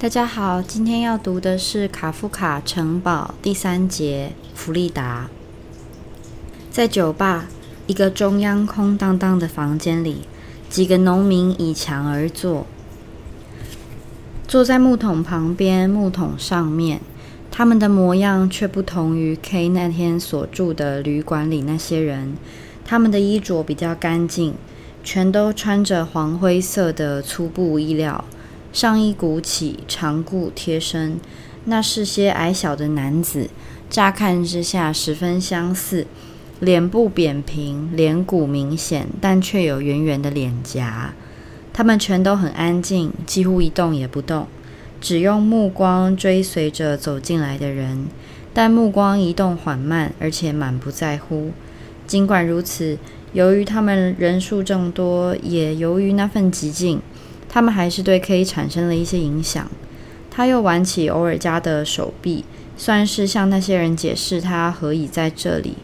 大家好，今天要读的是卡夫卡《城堡》第三节《弗利达》。在酒吧，一个中央空荡荡的房间里，几个农民倚墙而坐，坐在木桶旁边，木桶上面。他们的模样却不同于 K 那天所住的旅馆里那些人。他们的衣着比较干净，全都穿着黄灰色的粗布衣料。上衣鼓起，长裤贴身，那是些矮小的男子，乍看之下十分相似，脸部扁平，脸骨明显，但却有圆圆的脸颊。他们全都很安静，几乎一动也不动，只用目光追随着走进来的人，但目光移动缓慢，而且满不在乎。尽管如此，由于他们人数众多，也由于那份寂静。他们还是对 K 产生了一些影响。他又挽起欧尔加的手臂，算是向那些人解释他何以在这里。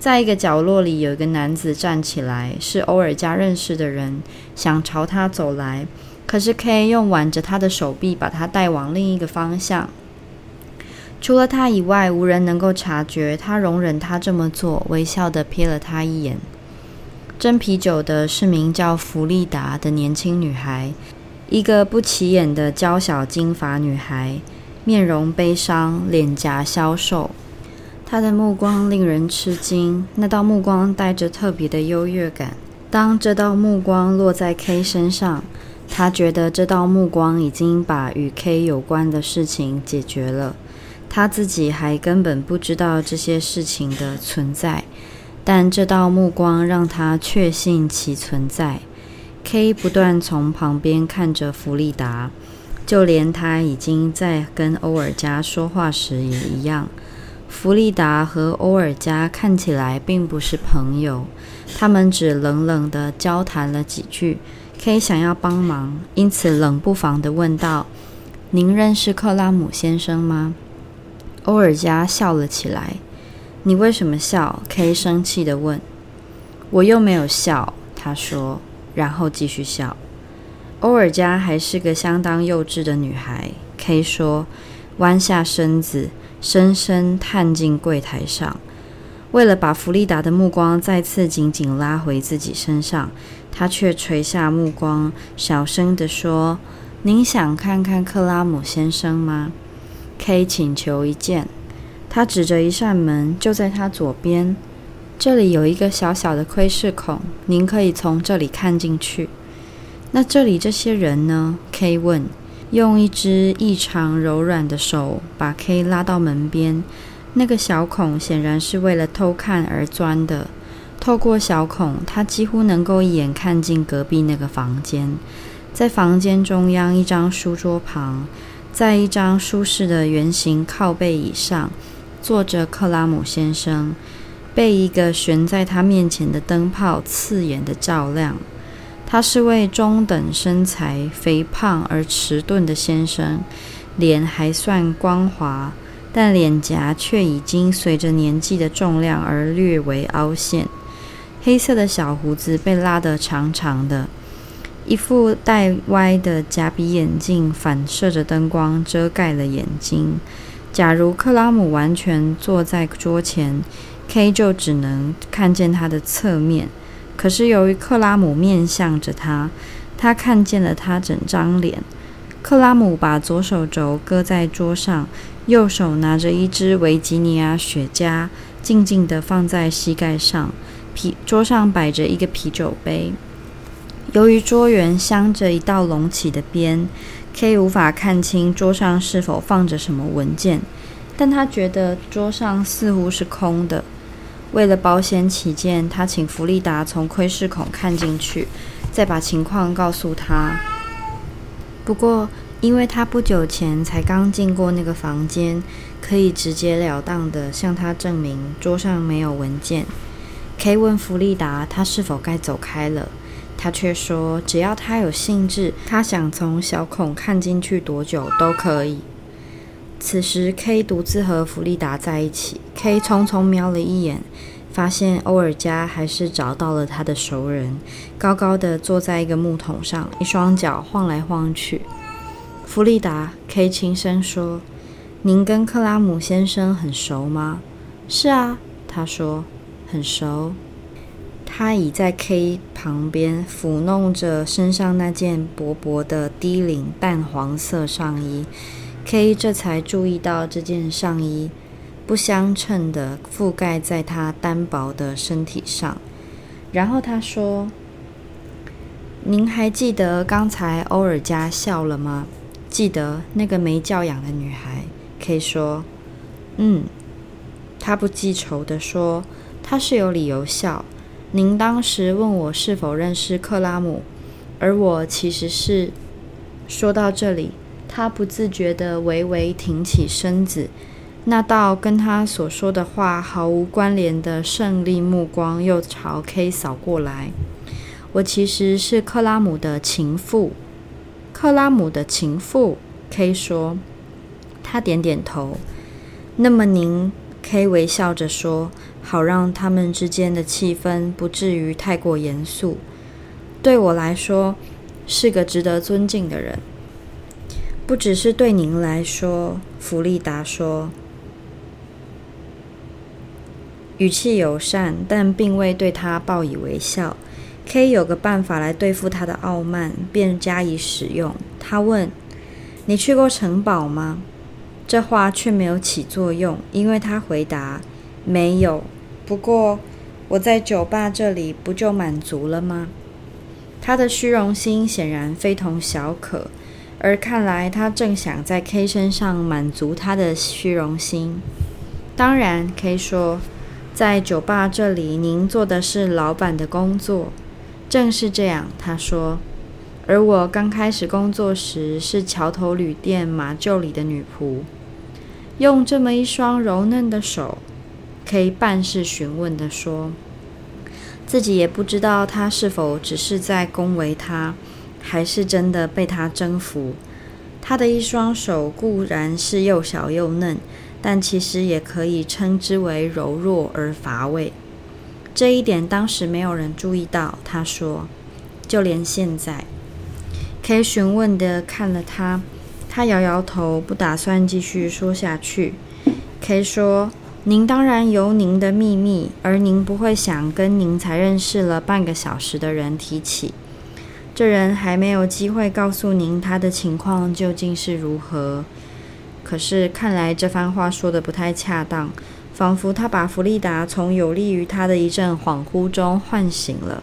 在一个角落里，有一个男子站起来，是欧尔加认识的人，想朝他走来。可是 K 用挽着他的手臂，把他带往另一个方向。除了他以外，无人能够察觉他容忍他这么做，微笑的瞥了他一眼。斟啤酒的是名叫弗利达的年轻女孩，一个不起眼的娇小金发女孩，面容悲伤，脸颊消瘦。她的目光令人吃惊，那道目光带着特别的优越感。当这道目光落在 K 身上，他觉得这道目光已经把与 K 有关的事情解决了，他自己还根本不知道这些事情的存在。但这道目光让他确信其存在。K 不断从旁边看着弗利达，就连他已经在跟欧尔加说话时也一样。弗利达和欧尔加看起来并不是朋友，他们只冷冷地交谈了几句。K 想要帮忙，因此冷不防地问道：“您认识克拉姆先生吗？”欧尔加笑了起来。你为什么笑？K 生气地问。我又没有笑，他说，然后继续笑。欧尔加还是个相当幼稚的女孩，K 说，弯下身子，深深探进柜台上。为了把弗利达的目光再次紧紧拉回自己身上，他却垂下目光，小声地说：“您想看看克拉姆先生吗？”K 请求一件。他指着一扇门，就在他左边。这里有一个小小的窥视孔，您可以从这里看进去。那这里这些人呢？K 问，用一只异常柔软的手把 K 拉到门边。那个小孔显然是为了偷看而钻的。透过小孔，他几乎能够一眼看进隔壁那个房间。在房间中央一张书桌旁，在一张舒适的圆形靠背椅上。坐着克拉姆先生，被一个悬在他面前的灯泡刺眼的照亮。他是位中等身材、肥胖而迟钝的先生，脸还算光滑，但脸颊却已经随着年纪的重量而略为凹陷。黑色的小胡子被拉得长长的，一副带歪的假鼻眼镜反射着灯光，遮盖了眼睛。假如克拉姆完全坐在桌前，K 就只能看见他的侧面。可是由于克拉姆面向着他，他看见了他整张脸。克拉姆把左手肘搁在桌上，右手拿着一支维吉尼亚雪茄，静静地放在膝盖上。啤桌上摆着一个啤酒杯。由于桌缘镶着一道隆起的边。K 无法看清桌上是否放着什么文件，但他觉得桌上似乎是空的。为了保险起见，他请弗利达从窥视孔看进去，再把情况告诉他。不过，因为他不久前才刚进过那个房间，可以直截了当的向他证明桌上没有文件。K 问弗利达，他是否该走开了。他却说：“只要他有兴致，他想从小孔看进去多久都可以。”此时，K 独自和弗利达在一起。K 匆匆瞄了一眼，发现欧尔加还是找到了他的熟人，高高的坐在一个木桶上，一双脚晃来晃去。弗利达，K 轻声说：“您跟克拉姆先生很熟吗？”“是啊。”他说，“很熟。”他倚在 K 旁边，抚弄着身上那件薄薄的低领淡黄色上衣。K 这才注意到这件上衣不相称的覆盖在他单薄的身体上。然后他说：“您还记得刚才欧尔加笑了吗？记得那个没教养的女孩？”K 说：“嗯。”他不记仇地说：“他是有理由笑。”您当时问我是否认识克拉姆，而我其实是……说到这里，他不自觉地微微挺起身子，那道跟他所说的话毫无关联的胜利目光又朝 K 扫过来。我其实是克拉姆的情妇。克拉姆的情妇，K 说。他点点头。那么您？K 微笑着说。好让他们之间的气氛不至于太过严肃。对我来说，是个值得尊敬的人。不只是对您来说，弗利达说，语气友善，但并未对他报以微笑。K 有个办法来对付他的傲慢，便加以使用。他问：“你去过城堡吗？”这话却没有起作用，因为他回答。没有，不过我在酒吧这里不就满足了吗？他的虚荣心显然非同小可，而看来他正想在 K 身上满足他的虚荣心。当然，K 说，在酒吧这里您做的是老板的工作。正是这样，他说。而我刚开始工作时是桥头旅店马厩里的女仆，用这么一双柔嫩的手。可以半是询问的说：“自己也不知道他是否只是在恭维他，还是真的被他征服。他的一双手固然是又小又嫩，但其实也可以称之为柔弱而乏味。这一点当时没有人注意到。”他说：“就连现在。”K 询问的看了他，他摇摇头，不打算继续说下去。K 说。您当然有您的秘密，而您不会想跟您才认识了半个小时的人提起。这人还没有机会告诉您他的情况究竟是如何。可是看来这番话说的不太恰当，仿佛他把弗利达从有利于他的一阵恍惚中唤醒了。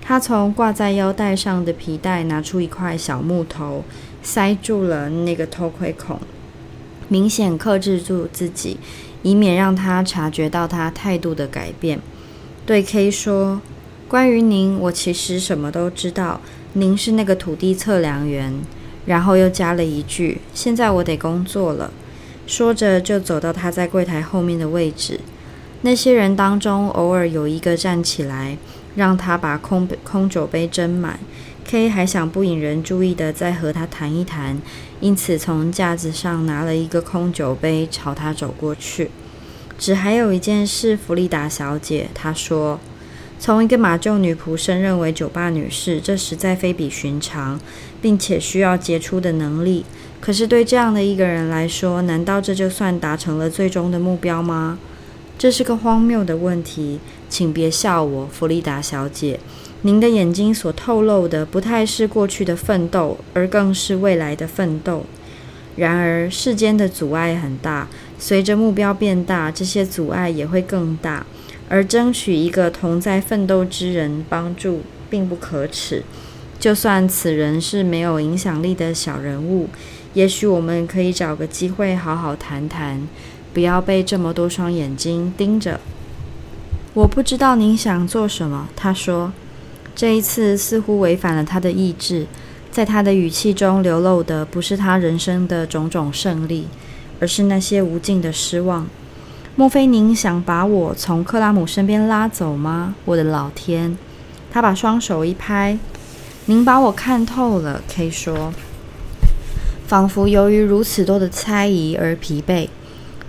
他从挂在腰带上的皮带拿出一块小木头，塞住了那个偷窥孔，明显克制住自己。以免让他察觉到他态度的改变，对 K 说：“关于您，我其实什么都知道。您是那个土地测量员。”然后又加了一句：“现在我得工作了。”说着就走到他在柜台后面的位置。那些人当中，偶尔有一个站起来，让他把空空酒杯斟满。K 还想不引人注意的再和他谈一谈，因此从架子上拿了一个空酒杯朝他走过去。只还有一件事，弗利达小姐，她说，从一个马厩女仆升任为酒吧女士，这实在非比寻常，并且需要杰出的能力。可是对这样的一个人来说，难道这就算达成了最终的目标吗？这是个荒谬的问题，请别笑我，弗利达小姐。您的眼睛所透露的不太是过去的奋斗，而更是未来的奋斗。然而，世间的阻碍很大，随着目标变大，这些阻碍也会更大。而争取一个同在奋斗之人帮助，并不可耻。就算此人是没有影响力的小人物，也许我们可以找个机会好好谈谈，不要被这么多双眼睛盯着。我不知道您想做什么，他说。这一次似乎违反了他的意志，在他的语气中流露的不是他人生的种种胜利，而是那些无尽的失望。莫非您想把我从克拉姆身边拉走吗？我的老天！他把双手一拍：“您把我看透了。”K 说，仿佛由于如此多的猜疑而疲惫。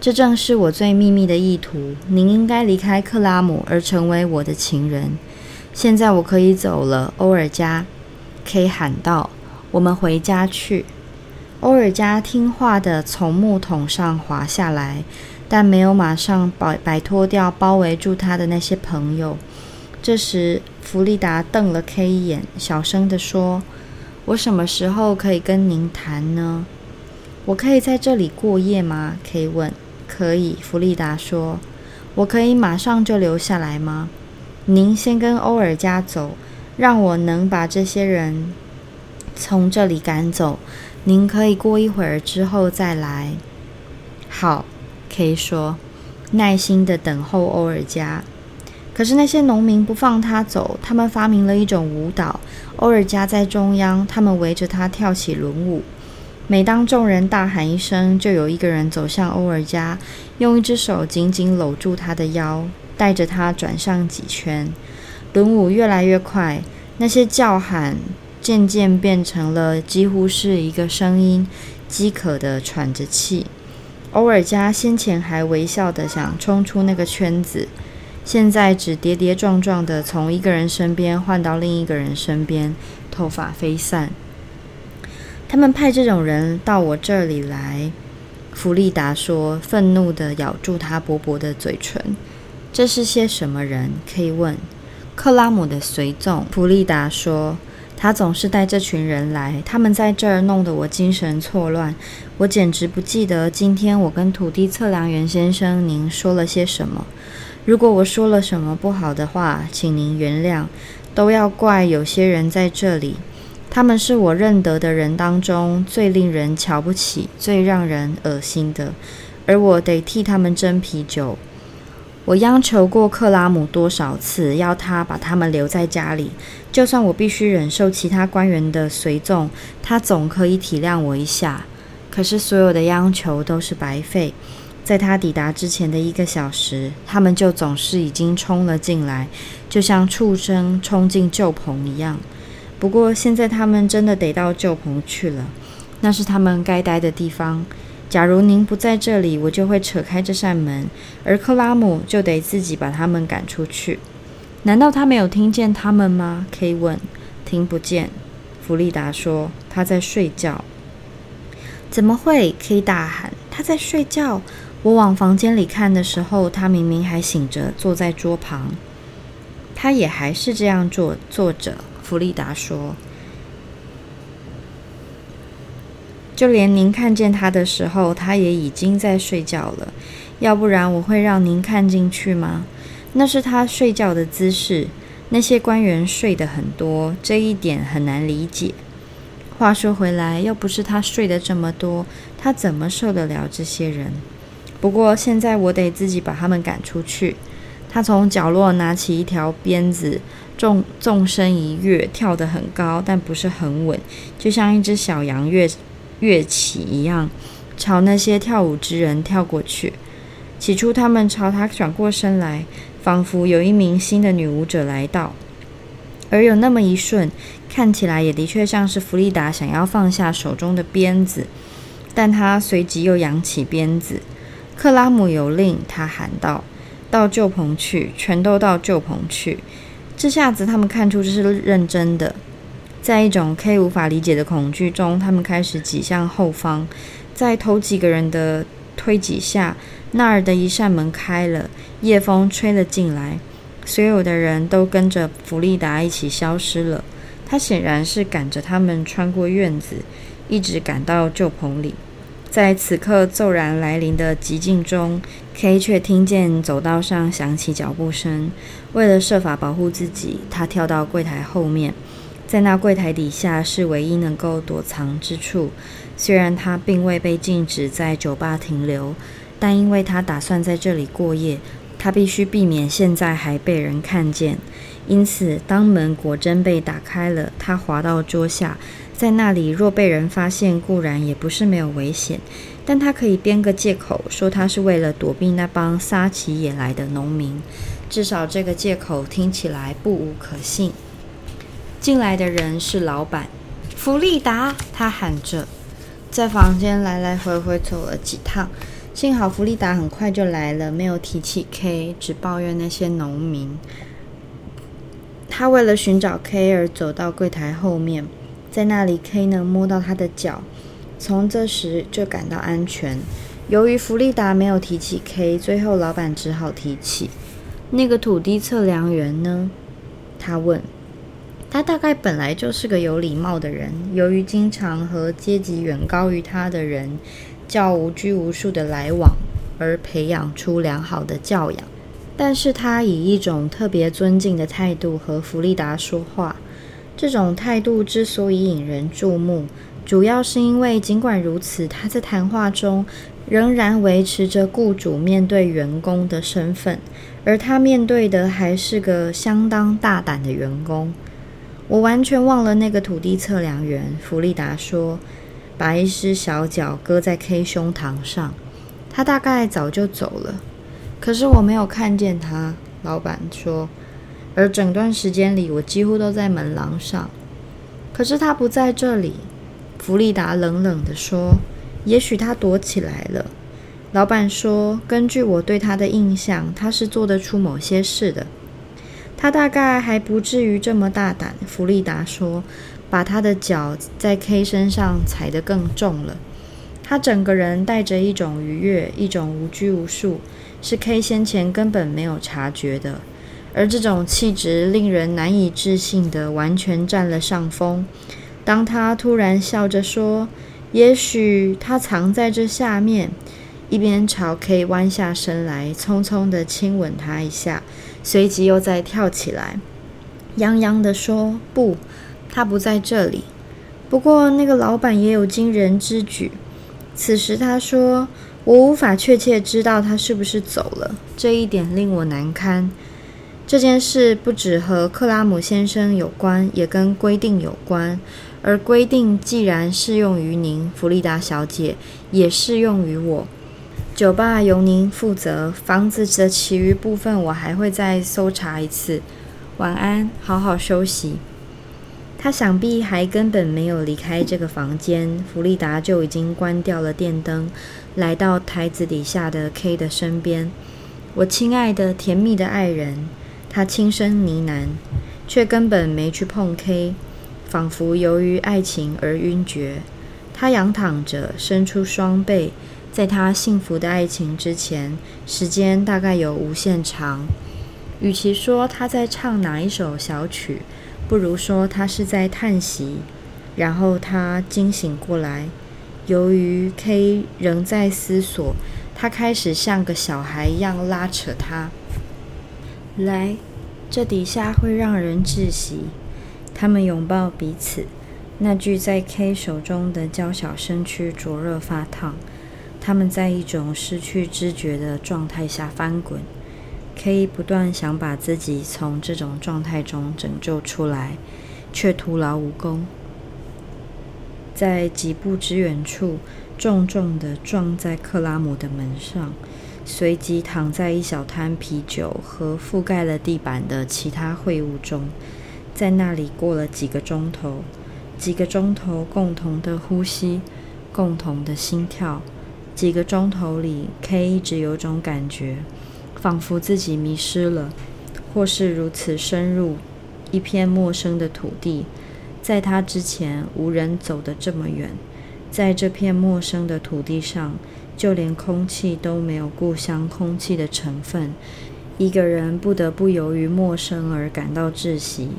这正是我最秘密的意图。您应该离开克拉姆，而成为我的情人。现在我可以走了，欧尔加，K 喊道：“我们回家去。”欧尔加听话的从木桶上滑下来，但没有马上摆摆脱掉包围住他的那些朋友。这时，弗利达瞪了 K 一眼，小声地说：“我什么时候可以跟您谈呢？我可以在这里过夜吗？”K 问。“可以。”弗利达说。“我可以马上就留下来吗？”您先跟欧尔加走，让我能把这些人从这里赶走。您可以过一会儿之后再来。好，K 说，耐心的等候欧尔加。可是那些农民不放他走，他们发明了一种舞蹈。欧尔加在中央，他们围着他跳起轮舞。每当众人大喊一声，就有一个人走向欧尔加，用一只手紧紧搂住他的腰，带着他转上几圈。轮舞越来越快，那些叫喊。渐渐变成了几乎是一个声音，饥渴的喘着气。欧尔加先前还微笑的想冲出那个圈子，现在只跌跌撞撞的从一个人身边换到另一个人身边，头发飞散。他们派这种人到我这里来，弗利达说，愤怒的咬住他薄薄的嘴唇。这是些什么人？可以问。克拉姆的随从，弗利达说。他总是带这群人来，他们在这儿弄得我精神错乱，我简直不记得今天我跟土地测量员先生您说了些什么。如果我说了什么不好的话，请您原谅，都要怪有些人在这里，他们是我认得的人当中最令人瞧不起、最让人恶心的，而我得替他们斟啤酒。我央求过克拉姆多少次，要他把他们留在家里，就算我必须忍受其他官员的随从，他总可以体谅我一下。可是所有的央求都是白费，在他抵达之前的一个小时，他们就总是已经冲了进来，就像畜生冲进旧棚一样。不过现在他们真的得到旧棚去了，那是他们该待的地方。假如您不在这里，我就会扯开这扇门，而克拉姆就得自己把他们赶出去。难道他没有听见他们吗？K 问。听不见，弗利达说。他在睡觉。怎么会？K 大喊。他在睡觉。我往房间里看的时候，他明明还醒着，坐在桌旁。他也还是这样坐坐着。弗利达说。就连您看见他的时候，他也已经在睡觉了。要不然我会让您看进去吗？那是他睡觉的姿势。那些官员睡得很多，这一点很难理解。话说回来，要不是他睡得这么多，他怎么受得了这些人？不过现在我得自己把他们赶出去。他从角落拿起一条鞭子，纵纵身一跃，跳得很高，但不是很稳，就像一只小羊跃。乐器一样，朝那些跳舞之人跳过去。起初，他们朝他转过身来，仿佛有一名新的女舞者来到。而有那么一瞬，看起来也的确像是弗利达想要放下手中的鞭子，但他随即又扬起鞭子。克拉姆有令，他喊道：“到旧棚去，全都到旧棚去。”这下子，他们看出这是认真的。在一种 K 无法理解的恐惧中，他们开始挤向后方。在头几个人的推挤下，那儿的一扇门开了，夜风吹了进来。所有的人都跟着弗利达一起消失了。他显然是赶着他们穿过院子，一直赶到旧棚里。在此刻骤然来临的寂静中，K 却听见走道上响起脚步声。为了设法保护自己，他跳到柜台后面。在那柜台底下是唯一能够躲藏之处。虽然他并未被禁止在酒吧停留，但因为他打算在这里过夜，他必须避免现在还被人看见。因此，当门果真被打开了，他滑到桌下。在那里，若被人发现，固然也不是没有危险，但他可以编个借口，说他是为了躲避那帮撒起野来的农民。至少这个借口听起来不无可信。进来的人是老板弗利达，他喊着，在房间来来回回走了几趟。幸好弗利达很快就来了，没有提起 K，只抱怨那些农民。他为了寻找 K 而走到柜台后面，在那里 K 能摸到他的脚。从这时就感到安全。由于弗利达没有提起 K，最后老板只好提起那个土地测量员呢？他问。他大概本来就是个有礼貌的人，由于经常和阶级远高于他的人较无拘无束的来往，而培养出良好的教养。但是他以一种特别尊敬的态度和弗利达说话。这种态度之所以引人注目，主要是因为尽管如此，他在谈话中仍然维持着雇主面对员工的身份，而他面对的还是个相当大胆的员工。我完全忘了那个土地测量员，弗利达说，把一只小脚搁在 K 胸膛上。他大概早就走了，可是我没有看见他。老板说，而整段时间里，我几乎都在门廊上。可是他不在这里，弗利达冷冷地说。也许他躲起来了。老板说，根据我对他的印象，他是做得出某些事的。他大概还不至于这么大胆，弗利达说，把他的脚在 K 身上踩得更重了。他整个人带着一种愉悦，一种无拘无束，是 K 先前根本没有察觉的。而这种气质令人难以置信的完全占了上风。当他突然笑着说：“也许他藏在这下面。”一边朝 K 弯下身来，匆匆的亲吻他一下，随即又再跳起来，泱泱的说：“不，他不在这里。”不过那个老板也有惊人之举。此时他说：“我无法确切知道他是不是走了，这一点令我难堪。这件事不只和克拉姆先生有关，也跟规定有关。而规定既然适用于您，弗利达小姐，也适用于我。”酒吧由您负责，房子的其余部分我还会再搜查一次。晚安，好好休息。他想必还根本没有离开这个房间，弗利达就已经关掉了电灯，来到台子底下的 K 的身边。我亲爱的、甜蜜的爱人，他轻声呢喃，却根本没去碰 K，仿佛由于爱情而晕厥。他仰躺着，伸出双背。在他幸福的爱情之前，时间大概有无限长。与其说他在唱哪一首小曲，不如说他是在叹息。然后他惊醒过来，由于 K 仍在思索，他开始像个小孩一样拉扯他。来，这底下会让人窒息。他们拥抱彼此，那具在 K 手中的娇小身躯灼热发烫。他们在一种失去知觉的状态下翻滚，K 不断想把自己从这种状态中拯救出来，却徒劳无功。在几步之远处，重重的撞在克拉姆的门上，随即躺在一小滩啤酒和覆盖了地板的其他秽物中，在那里过了几个钟头，几个钟头共同的呼吸，共同的心跳。几个钟头里，K 一直有种感觉，仿佛自己迷失了，或是如此深入一片陌生的土地，在他之前无人走得这么远。在这片陌生的土地上，就连空气都没有故乡空气的成分。一个人不得不由于陌生而感到窒息，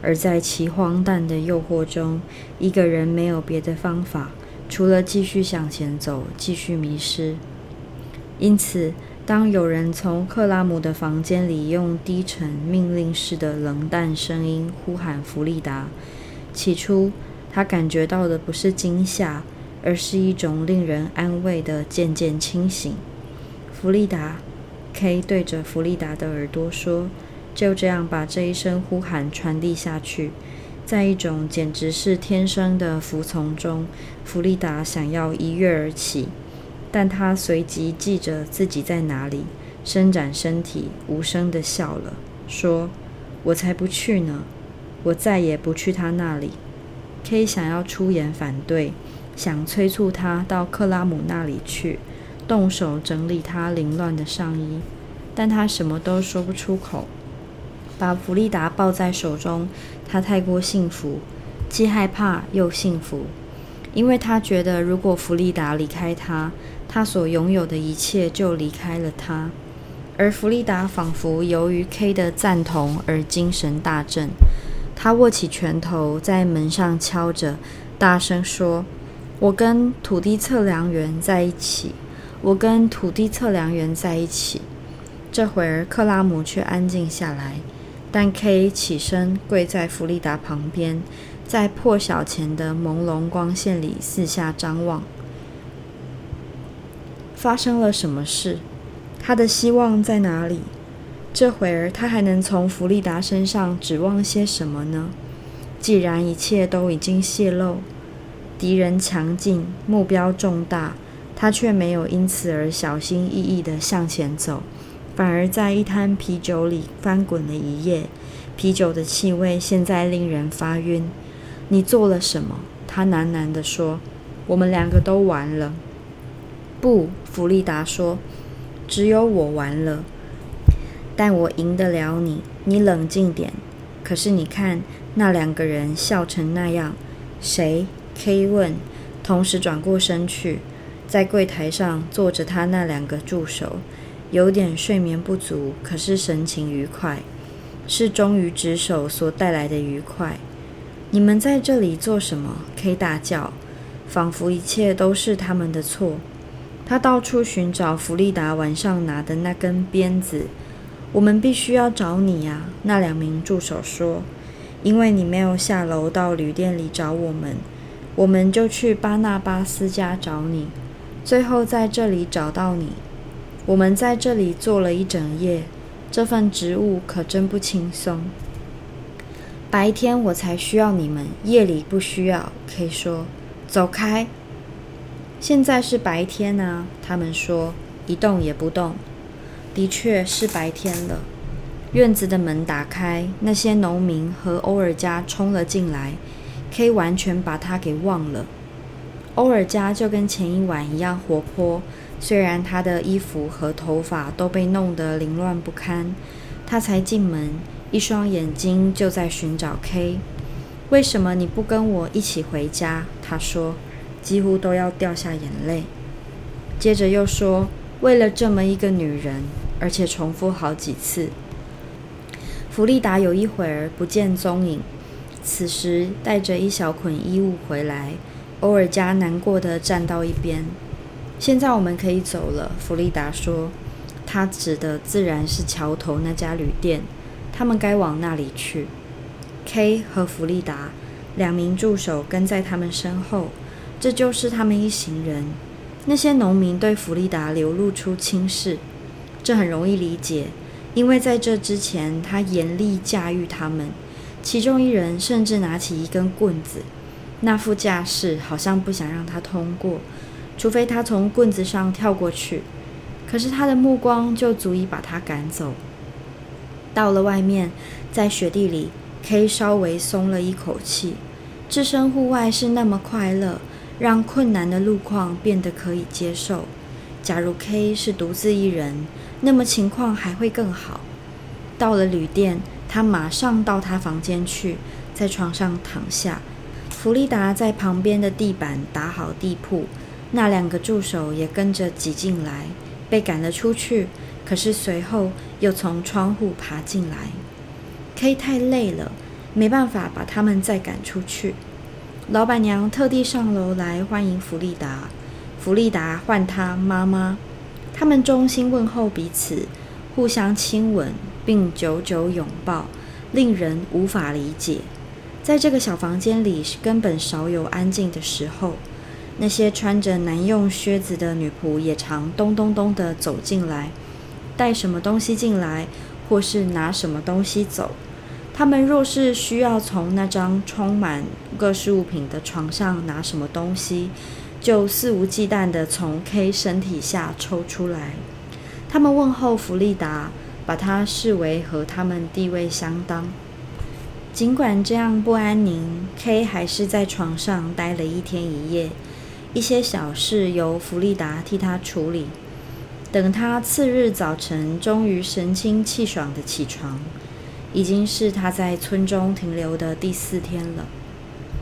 而在其荒诞的诱惑中，一个人没有别的方法。除了继续向前走，继续迷失。因此，当有人从克拉姆的房间里用低沉、命令式的冷淡声音呼喊弗利达，起初他感觉到的不是惊吓，而是一种令人安慰的渐渐清醒。弗利达，K 对着弗利达的耳朵说：“就这样把这一声呼喊传递下去。”在一种简直是天生的服从中，弗利达想要一跃而起，但他随即记着自己在哪里，伸展身体，无声地笑了，说：“我才不去呢！我再也不去他那里。”K 想要出言反对，想催促他到克拉姆那里去，动手整理他凌乱的上衣，但他什么都说不出口。把弗利达抱在手中，他太过幸福，既害怕又幸福。因为他觉得如果弗利达离开他，他所拥有的一切就离开了他。而弗利达仿佛由于 K 的赞同而精神大振，他握起拳头在门上敲着，大声说：“我跟土地测量员在一起，我跟土地测量员在一起。”这会儿克拉姆却安静下来，但 K 起身跪在弗利达旁边，在破晓前的朦胧光线里四下张望。发生了什么事？他的希望在哪里？这会儿他还能从弗利达身上指望些什么呢？既然一切都已经泄露，敌人强劲，目标重大，他却没有因此而小心翼翼地向前走，反而在一滩啤酒里翻滚了一夜。啤酒的气味现在令人发晕。你做了什么？他喃喃地说：“我们两个都完了。”不，弗利达说。只有我完了，但我赢得了你。你冷静点。可是你看，那两个人笑成那样。谁？K 问，同时转过身去，在柜台上坐着他那两个助手，有点睡眠不足，可是神情愉快，是忠于职守所带来的愉快。你们在这里做什么？K 大叫，仿佛一切都是他们的错。他到处寻找弗利达晚上拿的那根鞭子。我们必须要找你呀，那两名助手说，因为你没有下楼到旅店里找我们，我们就去巴纳巴斯家找你，最后在这里找到你。我们在这里坐了一整夜，这份职务可真不轻松。白天我才需要你们，夜里不需要。可以说，走开。现在是白天啊，他们说一动也不动。的确是白天了。院子的门打开，那些农民和欧尔加冲了进来。K 完全把他给忘了。欧尔加就跟前一晚一样活泼，虽然他的衣服和头发都被弄得凌乱不堪。他才进门，一双眼睛就在寻找 K。为什么你不跟我一起回家？他说。几乎都要掉下眼泪。接着又说：“为了这么一个女人，而且重复好几次。”弗利达有一会儿不见踪影，此时带着一小捆衣物回来。欧尔加难过的站到一边。现在我们可以走了，弗利达说。他指的自然是桥头那家旅店，他们该往那里去。K 和弗利达两名助手跟在他们身后。这就是他们一行人。那些农民对弗利达流露出轻视，这很容易理解，因为在这之前他严厉驾驭他们。其中一人甚至拿起一根棍子，那副架势好像不想让他通过，除非他从棍子上跳过去。可是他的目光就足以把他赶走。到了外面，在雪地里，K 稍微松了一口气。置身户外是那么快乐。让困难的路况变得可以接受。假如 K 是独自一人，那么情况还会更好。到了旅店，他马上到他房间去，在床上躺下。弗利达在旁边的地板打好地铺，那两个助手也跟着挤进来，被赶了出去。可是随后又从窗户爬进来。K 太累了，没办法把他们再赶出去。老板娘特地上楼来欢迎弗利达，弗利达唤他妈妈。他们衷心问候彼此，互相亲吻，并久久拥抱，令人无法理解。在这个小房间里，根本少有安静的时候。那些穿着男用靴子的女仆也常咚咚咚地走进来，带什么东西进来，或是拿什么东西走。他们若是需要从那张充满各式物品的床上拿什么东西，就肆无忌惮地从 K 身体下抽出来。他们问候弗利达，把他视为和他们地位相当。尽管这样不安宁，K 还是在床上待了一天一夜。一些小事由弗利达替他处理。等他次日早晨终于神清气爽的起床。已经是他在村中停留的第四天了。